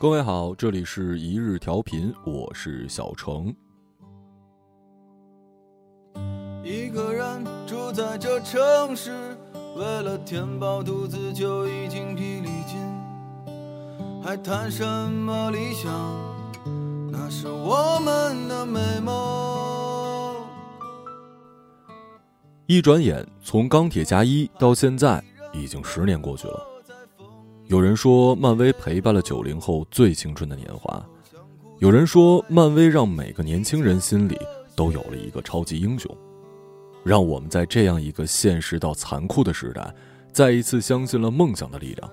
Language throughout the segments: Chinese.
各位好，这里是一日调频，我是小程。一个人住在这城市，为了填饱肚子就已经疲力尽，还谈什么理想？那是我们的美梦。一转眼，从钢铁侠一到现在，已经十年过去了。有人说，漫威陪伴了九零后最青春的年华；有人说，漫威让每个年轻人心里都有了一个超级英雄，让我们在这样一个现实到残酷的时代，再一次相信了梦想的力量，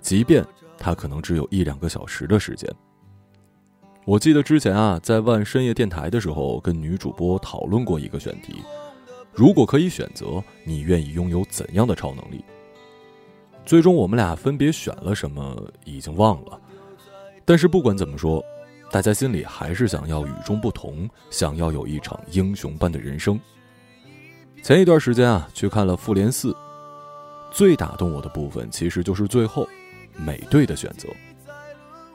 即便他可能只有一两个小时的时间。我记得之前啊，在万深夜电台的时候，跟女主播讨论过一个选题：如果可以选择，你愿意拥有怎样的超能力？最终我们俩分别选了什么，已经忘了。但是不管怎么说，大家心里还是想要与众不同，想要有一场英雄般的人生。前一段时间啊，去看了《复联四》，最打动我的部分其实就是最后美队的选择。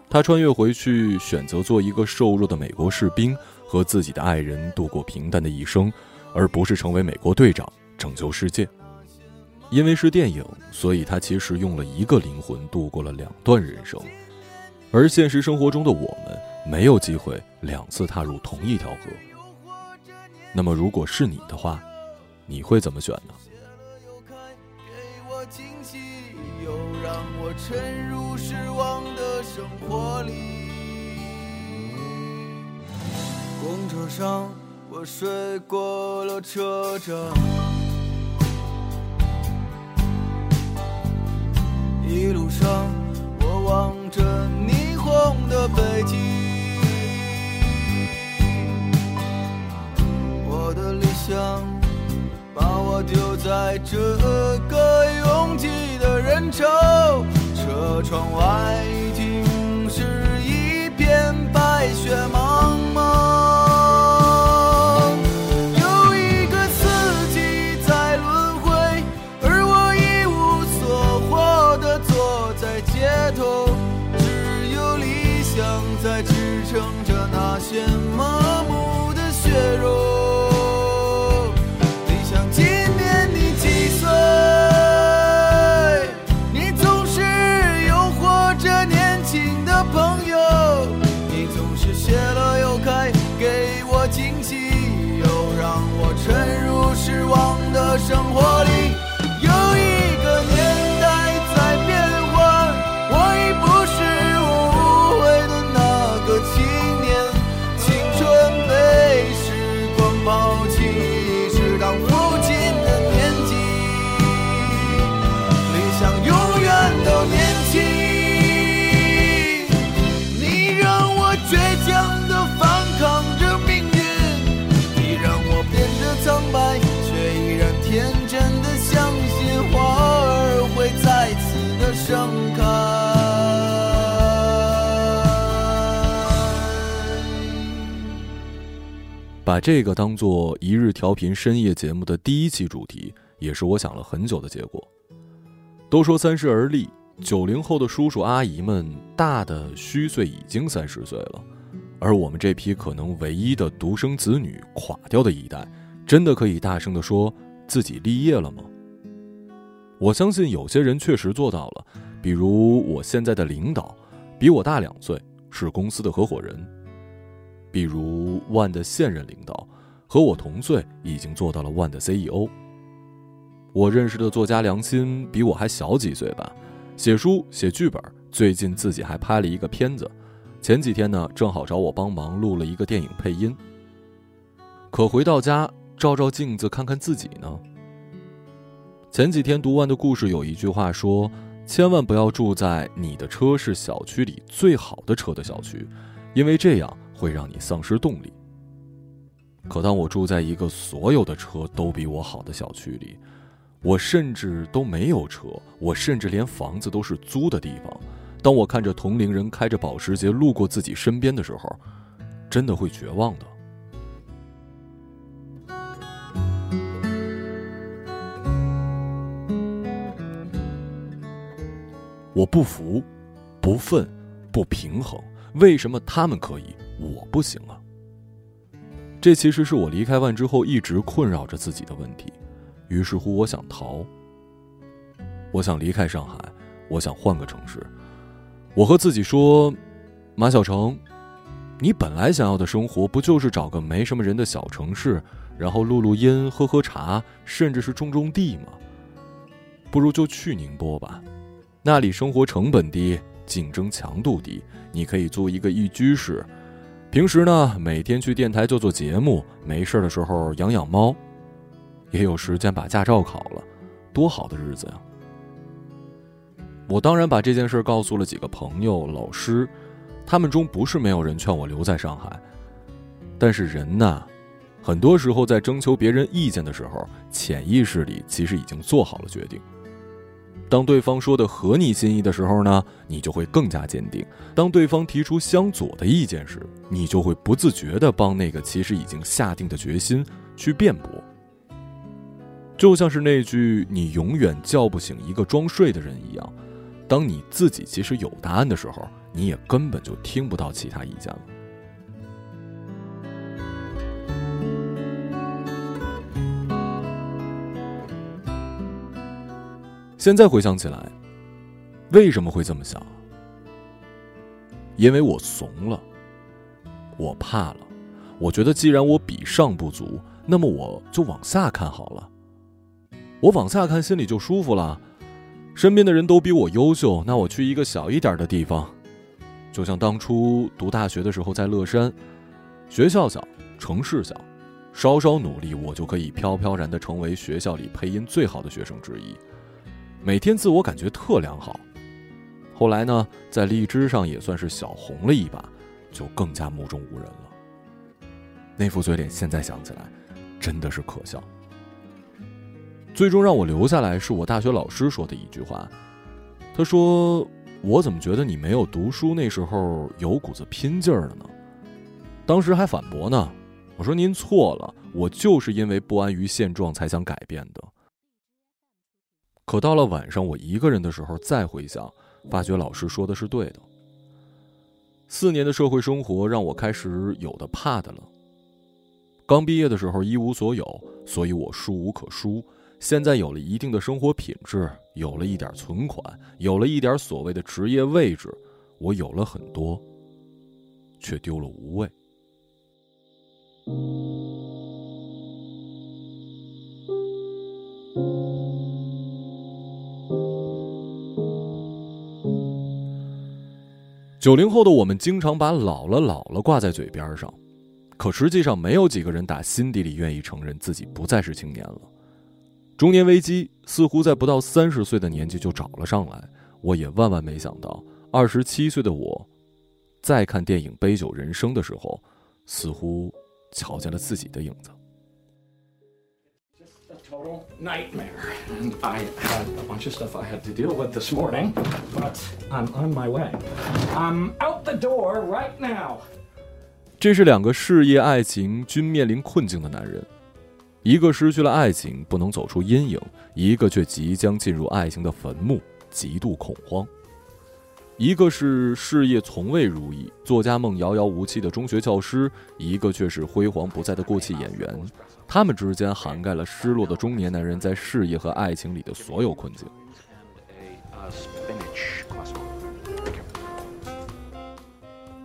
他穿越回去，选择做一个瘦弱的美国士兵，和自己的爱人度过平淡的一生，而不是成为美国队长，拯救世界。因为是电影，所以他其实用了一个灵魂度过了两段人生，而现实生活中的我们没有机会两次踏入同一条河。那么，如果是你的话，你会怎么选呢？公车上，我睡过了车站。把我丢在这个拥挤的人潮，车窗外把这个当做一日调频深夜节目的第一期主题，也是我想了很久的结果。都说三十而立，九零后的叔叔阿姨们大的虚岁已经三十岁了，而我们这批可能唯一的独生子女垮掉的一代，真的可以大声的说自己立业了吗？我相信有些人确实做到了，比如我现在的领导，比我大两岁，是公司的合伙人。比如万的现任领导，和我同岁，已经做到了万的 CEO。我认识的作家梁心比我还小几岁吧，写书写剧本，最近自己还拍了一个片子，前几天呢正好找我帮忙录了一个电影配音。可回到家照照镜子看看自己呢？前几天读完的故事有一句话说：千万不要住在你的车是小区里最好的车的小区，因为这样。会让你丧失动力。可当我住在一个所有的车都比我好的小区里，我甚至都没有车，我甚至连房子都是租的地方。当我看着同龄人开着保时捷路过自己身边的时候，真的会绝望的。我不服，不愤。不平衡？为什么他们可以，我不行啊？这其实是我离开万之后一直困扰着自己的问题。于是乎，我想逃。我想离开上海，我想换个城市。我和自己说：“马小成，你本来想要的生活，不就是找个没什么人的小城市，然后录录音、喝喝茶，甚至是种种地吗？不如就去宁波吧，那里生活成本低，竞争强度低，你可以租一个一居室。”平时呢，每天去电台做做节目，没事的时候养养猫，也有时间把驾照考了，多好的日子呀！我当然把这件事告诉了几个朋友、老师，他们中不是没有人劝我留在上海，但是人呐，很多时候在征求别人意见的时候，潜意识里其实已经做好了决定。当对方说的合你心意的时候呢，你就会更加坚定；当对方提出相左的意见时，你就会不自觉地帮那个其实已经下定的决心去辩驳。就像是那句“你永远叫不醒一个装睡的人”一样，当你自己其实有答案的时候，你也根本就听不到其他意见了。现在回想起来，为什么会这么想？因为我怂了，我怕了，我觉得既然我比上不足，那么我就往下看好了。我往下看，心里就舒服了。身边的人都比我优秀，那我去一个小一点的地方，就像当初读大学的时候在乐山，学校小，城市小，稍稍努力，我就可以飘飘然的成为学校里配音最好的学生之一。每天自我感觉特良好，后来呢，在荔枝上也算是小红了一把，就更加目中无人了。那副嘴脸现在想起来，真的是可笑。最终让我留下来是我大学老师说的一句话，他说：“我怎么觉得你没有读书那时候有股子拼劲儿了呢？”当时还反驳呢，我说：“您错了，我就是因为不安于现状才想改变的。”可到了晚上，我一个人的时候再回想，发觉老师说的是对的。四年的社会生活让我开始有的怕的了。刚毕业的时候一无所有，所以我书无可书。现在有了一定的生活品质，有了一点存款，有了一点所谓的职业位置，我有了很多，却丢了无畏。九零后的我们经常把“老了老了”挂在嘴边上，可实际上没有几个人打心底里愿意承认自己不再是青年了。中年危机似乎在不到三十岁的年纪就找了上来。我也万万没想到，二十七岁的我，在看电影《杯酒人生》的时候，似乎瞧见了自己的影子。Total nightmare. And I had a bunch of stuff I had to deal with this morning, but I'm on my way. I'm out the door right now. 这是两个事业、爱情均面临困境的男人，一个失去了爱情，不能走出阴影；一个却即将进入爱情的坟墓，极度恐慌。一个是事业从未如意、作家梦遥遥无期的中学教师，一个却是辉煌不再的过气演员。他们之间涵盖了失落的中年男人在事业和爱情里的所有困境。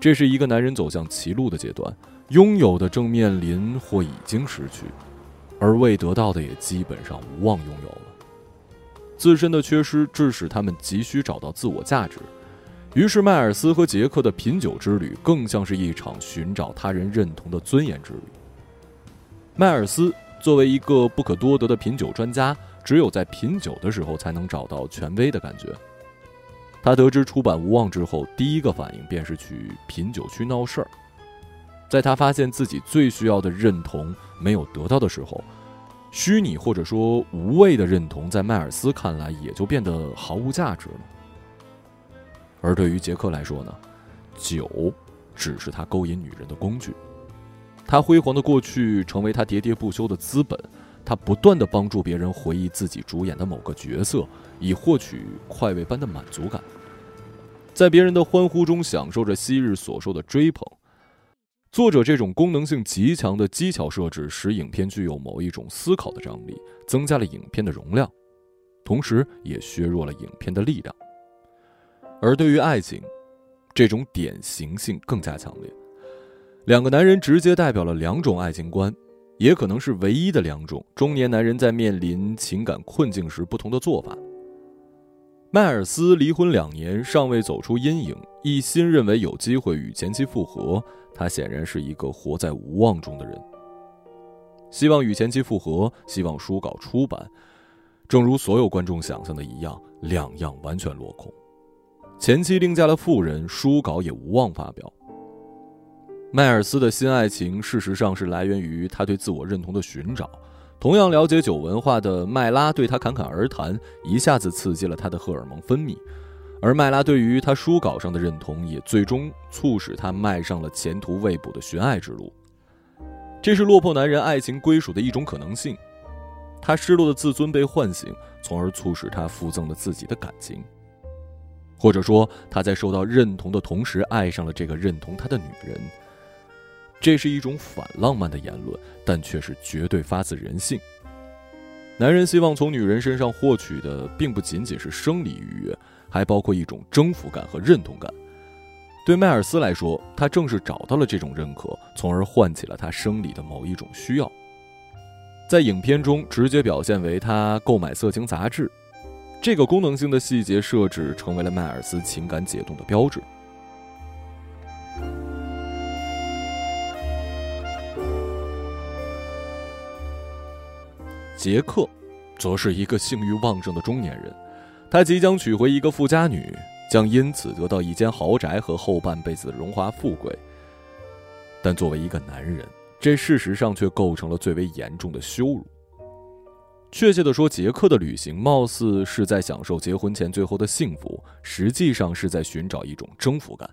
这是一个男人走向歧路的阶段，拥有的正面临或已经失去，而未得到的也基本上无望拥有了。自身的缺失致使他们急需找到自我价值，于是迈尔斯和杰克的品酒之旅更像是一场寻找他人认同的尊严之旅。迈尔斯作为一个不可多得的品酒专家，只有在品酒的时候才能找到权威的感觉。他得知出版无望之后，第一个反应便是去品酒区闹事儿。在他发现自己最需要的认同没有得到的时候，虚拟或者说无谓的认同，在迈尔斯看来也就变得毫无价值了。而对于杰克来说呢，酒只是他勾引女人的工具。他辉煌的过去成为他喋喋不休的资本，他不断的帮助别人回忆自己主演的某个角色，以获取快慰般的满足感。在别人的欢呼中享受着昔日所受的追捧。作者这种功能性极强的技巧设置，使影片具有某一种思考的张力，增加了影片的容量，同时也削弱了影片的力量。而对于爱情，这种典型性更加强烈。两个男人直接代表了两种爱情观，也可能是唯一的两种中年男人在面临情感困境时不同的做法。迈尔斯离婚两年，尚未走出阴影，一心认为有机会与前妻复合。他显然是一个活在无望中的人，希望与前妻复合，希望书稿出版，正如所有观众想象的一样，两样完全落空。前妻另嫁了妇人，书稿也无望发表。迈尔斯的新爱情，事实上是来源于他对自我认同的寻找。同样了解酒文化的麦拉对他侃侃而谈，一下子刺激了他的荷尔蒙分泌。而麦拉对于他书稿上的认同，也最终促使他迈上了前途未卜的寻爱之路。这是落魄男人爱情归属的一种可能性。他失落的自尊被唤醒，从而促使他附赠了自己的感情。或者说，他在受到认同的同时，爱上了这个认同他的女人。这是一种反浪漫的言论，但却是绝对发自人性。男人希望从女人身上获取的，并不仅仅是生理愉悦。还包括一种征服感和认同感。对迈尔斯来说，他正是找到了这种认可，从而唤起了他生理的某一种需要。在影片中，直接表现为他购买色情杂志，这个功能性的细节设置成为了迈尔斯情感解冻的标志。杰克，则是一个性欲旺盛的中年人。他即将娶回一个富家女，将因此得到一间豪宅和后半辈子的荣华富贵。但作为一个男人，这事实上却构成了最为严重的羞辱。确切的说，杰克的旅行貌似是在享受结婚前最后的幸福，实际上是在寻找一种征服感。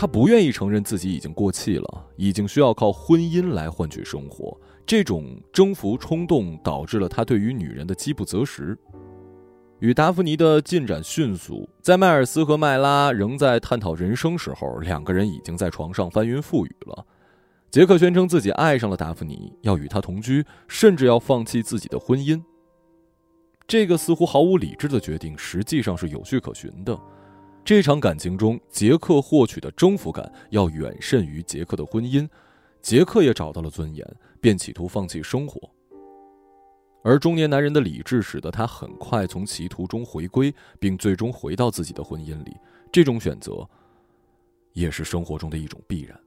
他不愿意承认自己已经过气了，已经需要靠婚姻来换取生活。这种征服冲动导致了他对于女人的饥不择食。与达芙妮的进展迅速，在迈尔斯和麦拉仍在探讨人生时候，两个人已经在床上翻云覆雨了。杰克宣称自己爱上了达芙妮，要与她同居，甚至要放弃自己的婚姻。这个似乎毫无理智的决定，实际上是有据可循的。这场感情中，杰克获取的征服感要远甚于杰克的婚姻。杰克也找到了尊严，便企图放弃生活。而中年男人的理智使得他很快从歧途中回归，并最终回到自己的婚姻里。这种选择，也是生活中的一种必然。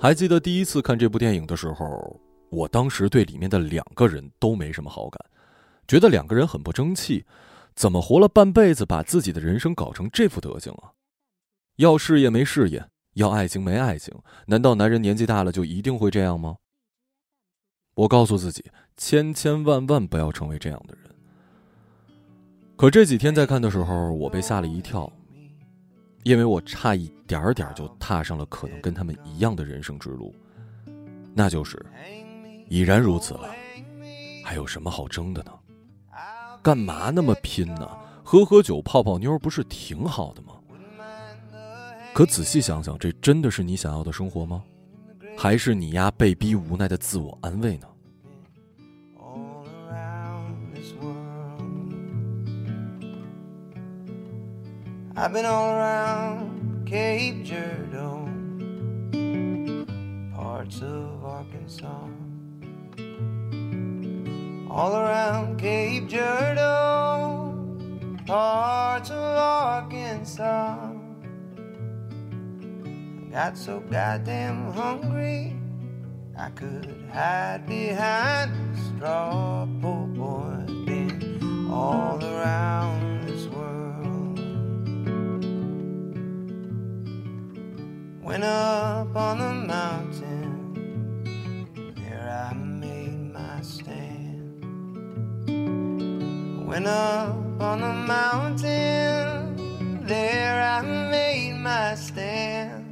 还记得第一次看这部电影的时候，我当时对里面的两个人都没什么好感，觉得两个人很不争气，怎么活了半辈子，把自己的人生搞成这副德行啊？要事业没事业，要爱情没爱情，难道男人年纪大了就一定会这样吗？我告诉自己，千千万万不要成为这样的人。可这几天在看的时候，我被吓了一跳。因为我差一点点就踏上了可能跟他们一样的人生之路，那就是已然如此了，还有什么好争的呢？干嘛那么拼呢？喝喝酒、泡泡妞不是挺好的吗？可仔细想想，这真的是你想要的生活吗？还是你丫被逼无奈的自我安慰呢？I've been all around Cape Girardeau, parts of Arkansas. All around Cape Girardeau, parts of Arkansas. I got so goddamn hungry, I could hide behind a straw. Poor boy, been all around. Went up on the mountain, there I made my stand. Went up on the mountain, there I made my stand.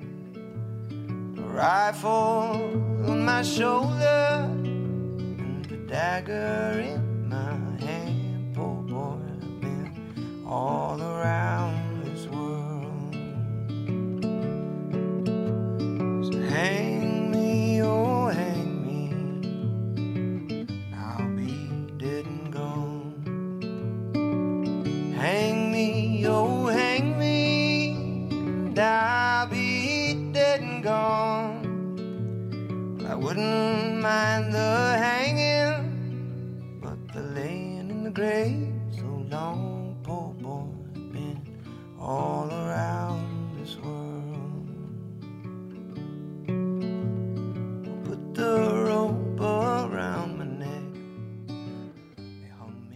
A rifle on my shoulder, and a dagger in my hand. Poor boy, I've been all around.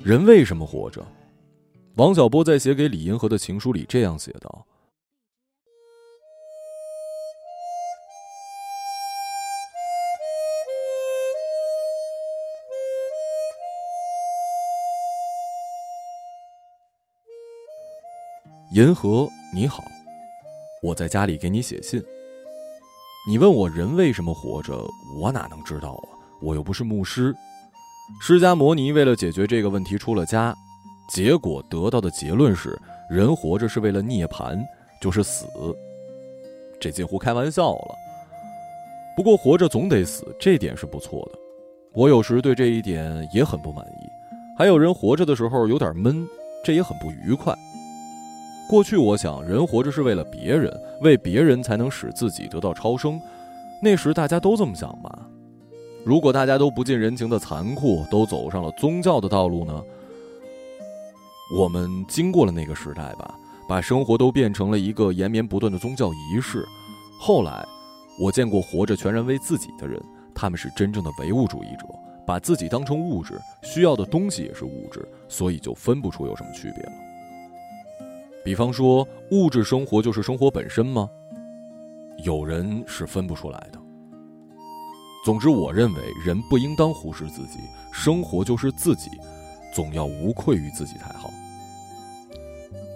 人为什么活着？王小波在写给李银河的情书里这样写道：“银河，你好，我在家里给你写信。你问我人为什么活着，我哪能知道啊？我又不是牧师。释迦摩尼为了解决这个问题出了家，结果得到的结论是：人活着是为了涅槃，就是死。这近乎开玩笑了。不过活着总得死，这点是不错的。我有时对这一点也很不满意。还有人活着的时候有点闷，这也很不愉快。过去我想，人活着是为了别人，为别人才能使自己得到超生。那时大家都这么想吧？如果大家都不近人情的残酷，都走上了宗教的道路呢？我们经过了那个时代吧，把生活都变成了一个延绵不断的宗教仪式。后来，我见过活着全然为自己的人，他们是真正的唯物主义者，把自己当成物质，需要的东西也是物质，所以就分不出有什么区别了。比方说，物质生活就是生活本身吗？有人是分不出来的。总之，我认为人不应当忽视自己，生活就是自己，总要无愧于自己才好。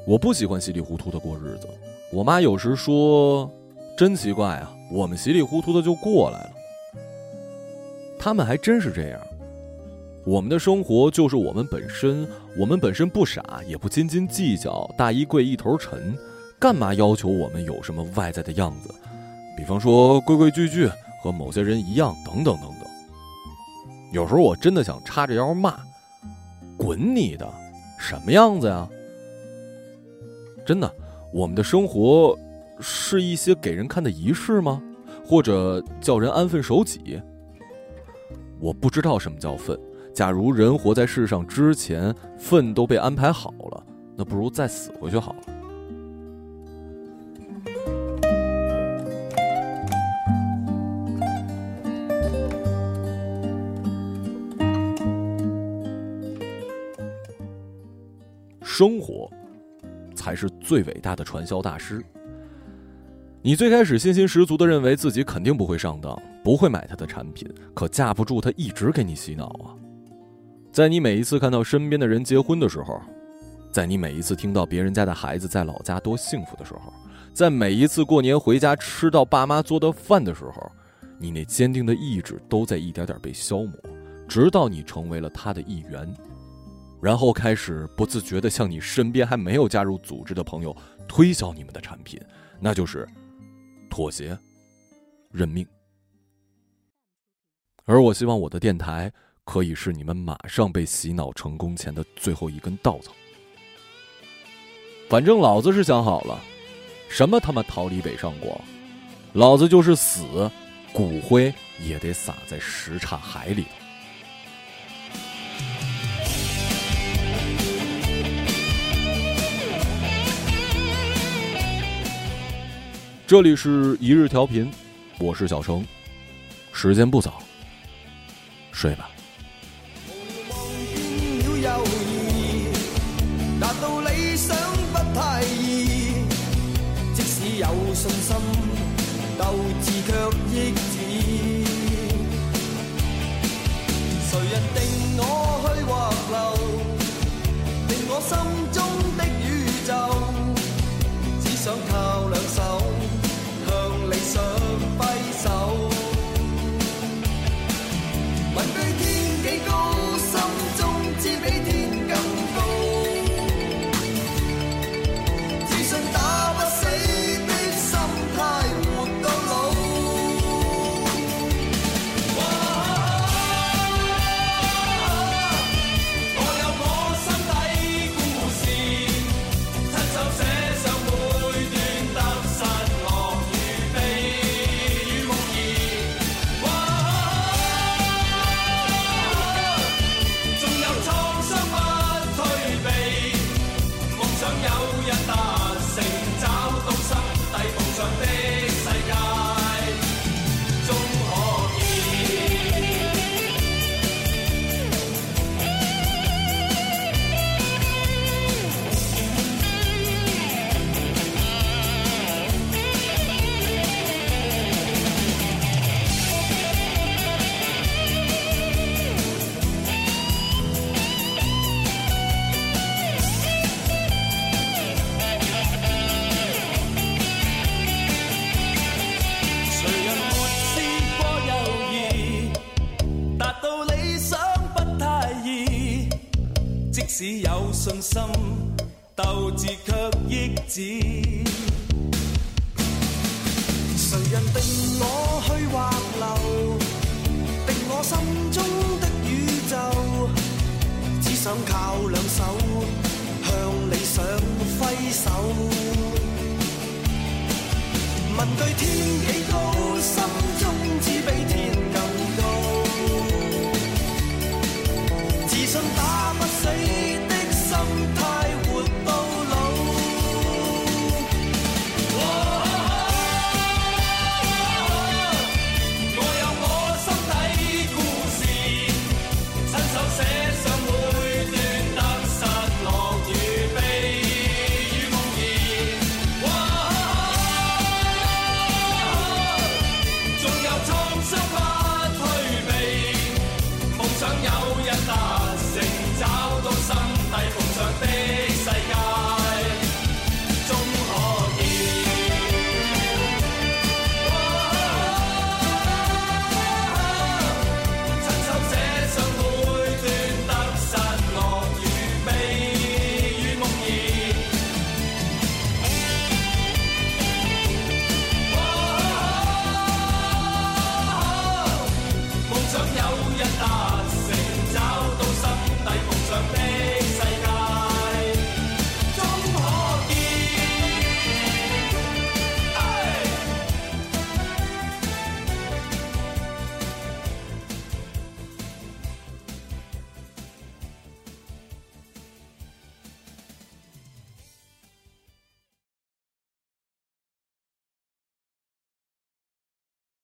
我不喜欢稀里糊涂的过日子。我妈有时说：“真奇怪啊，我们稀里糊涂的就过来了。”他们还真是这样。我们的生活就是我们本身，我们本身不傻，也不斤斤计较，大衣柜一头沉，干嘛要求我们有什么外在的样子？比方说规规矩矩，和某些人一样，等等等等。有时候我真的想叉着腰骂：“滚你的，什么样子呀？”真的，我们的生活是一些给人看的仪式吗？或者叫人安分守己？我不知道什么叫分。假如人活在世上之前，份都被安排好了，那不如再死回去好了。生活才是最伟大的传销大师。你最开始信心十足的认为自己肯定不会上当，不会买他的产品，可架不住他一直给你洗脑啊。在你每一次看到身边的人结婚的时候，在你每一次听到别人家的孩子在老家多幸福的时候，在每一次过年回家吃到爸妈做的饭的时候，你那坚定的意志都在一点点被消磨，直到你成为了他的一员，然后开始不自觉地向你身边还没有加入组织的朋友推销你们的产品，那就是妥协、认命。而我希望我的电台。可以是你们马上被洗脑成功前的最后一根稻草。反正老子是想好了，什么他妈逃离北上广，老子就是死，骨灰也得撒在什刹海里这里是一日调频，我是小程，时间不早，睡吧。谁人定我去或留？定我心中信心，斗志却抑止。